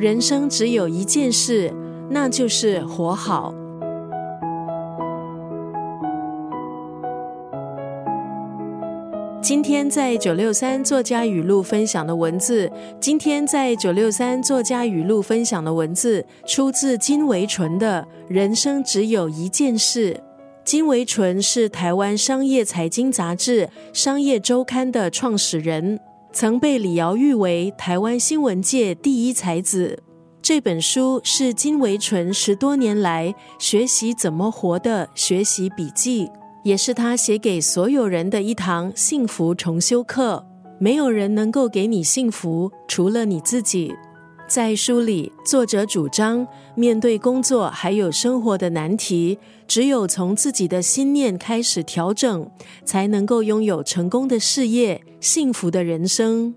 人生只有一件事，那就是活好。今天在九六三作家语录分享的文字，今天在九六三作家语录分享的文字，出自金维纯的《人生只有一件事》。金维纯是台湾商业财经杂志《商业周刊》的创始人，曾被李敖誉为台湾新闻界第一才子。这本书是金维纯十多年来学习怎么活的学习笔记。也是他写给所有人的一堂幸福重修课。没有人能够给你幸福，除了你自己。在书里，作者主张，面对工作还有生活的难题，只有从自己的心念开始调整，才能够拥有成功的事业、幸福的人生。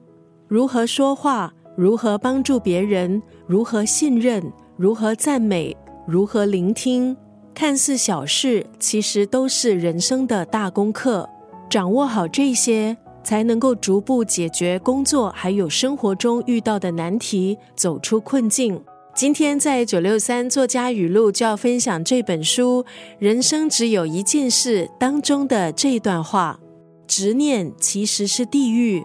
如何说话？如何帮助别人？如何信任？如何赞美？如何聆听？看似小事，其实都是人生的大功课。掌握好这些，才能够逐步解决工作还有生活中遇到的难题，走出困境。今天在九六三作家语录就要分享这本书《人生只有一件事》当中的这段话：执念其实是地狱，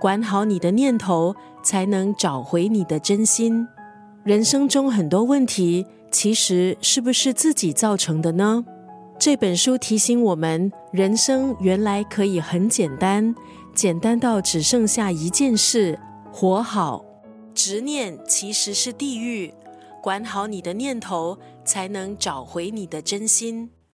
管好你的念头，才能找回你的真心。人生中很多问题。其实是不是自己造成的呢？这本书提醒我们，人生原来可以很简单，简单到只剩下一件事：活好。执念其实是地狱，管好你的念头，才能找回你的真心。